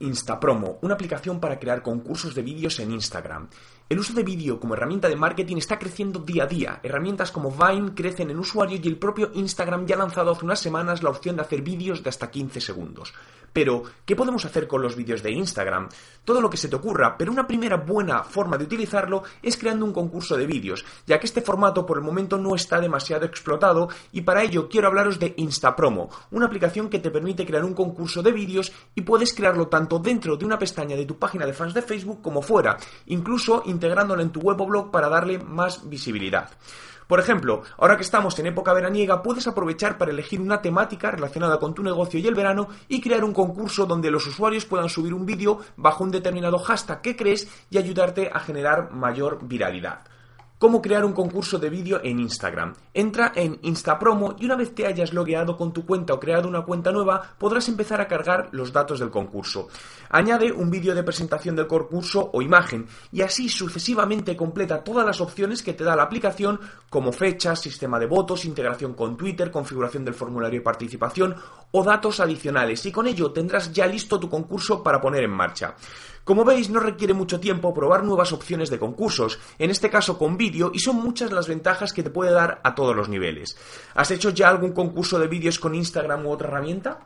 Instapromo, una aplicación para crear concursos de vídeos en Instagram. El uso de vídeo como herramienta de marketing está creciendo día a día. Herramientas como Vine crecen en usuarios y el propio Instagram ya ha lanzado hace unas semanas la opción de hacer vídeos de hasta 15 segundos. Pero, ¿qué podemos hacer con los vídeos de Instagram? Todo lo que se te ocurra, pero una primera buena forma de utilizarlo es creando un concurso de vídeos, ya que este formato por el momento no está demasiado explotado y para ello quiero hablaros de Instapromo, una aplicación que te permite crear un concurso de vídeos y puedes crearlo tanto dentro de una pestaña de tu página de fans de Facebook como fuera, incluso integrándolo en tu web o blog para darle más visibilidad. Por ejemplo, ahora que estamos en época veraniega, puedes aprovechar para elegir una temática relacionada con tu negocio y el verano y crear un concurso donde los usuarios puedan subir un vídeo bajo un determinado hashtag que crees y ayudarte a generar mayor viralidad cómo crear un concurso de vídeo en Instagram. Entra en Instapromo y una vez te hayas logueado con tu cuenta o creado una cuenta nueva, podrás empezar a cargar los datos del concurso. Añade un vídeo de presentación del concurso o imagen y así sucesivamente completa todas las opciones que te da la aplicación como fechas, sistema de votos, integración con Twitter, configuración del formulario de participación o datos adicionales y con ello tendrás ya listo tu concurso para poner en marcha. Como veis, no requiere mucho tiempo probar nuevas opciones de concursos, en este caso con vídeo, y son muchas las ventajas que te puede dar a todos los niveles. ¿Has hecho ya algún concurso de vídeos con Instagram u otra herramienta?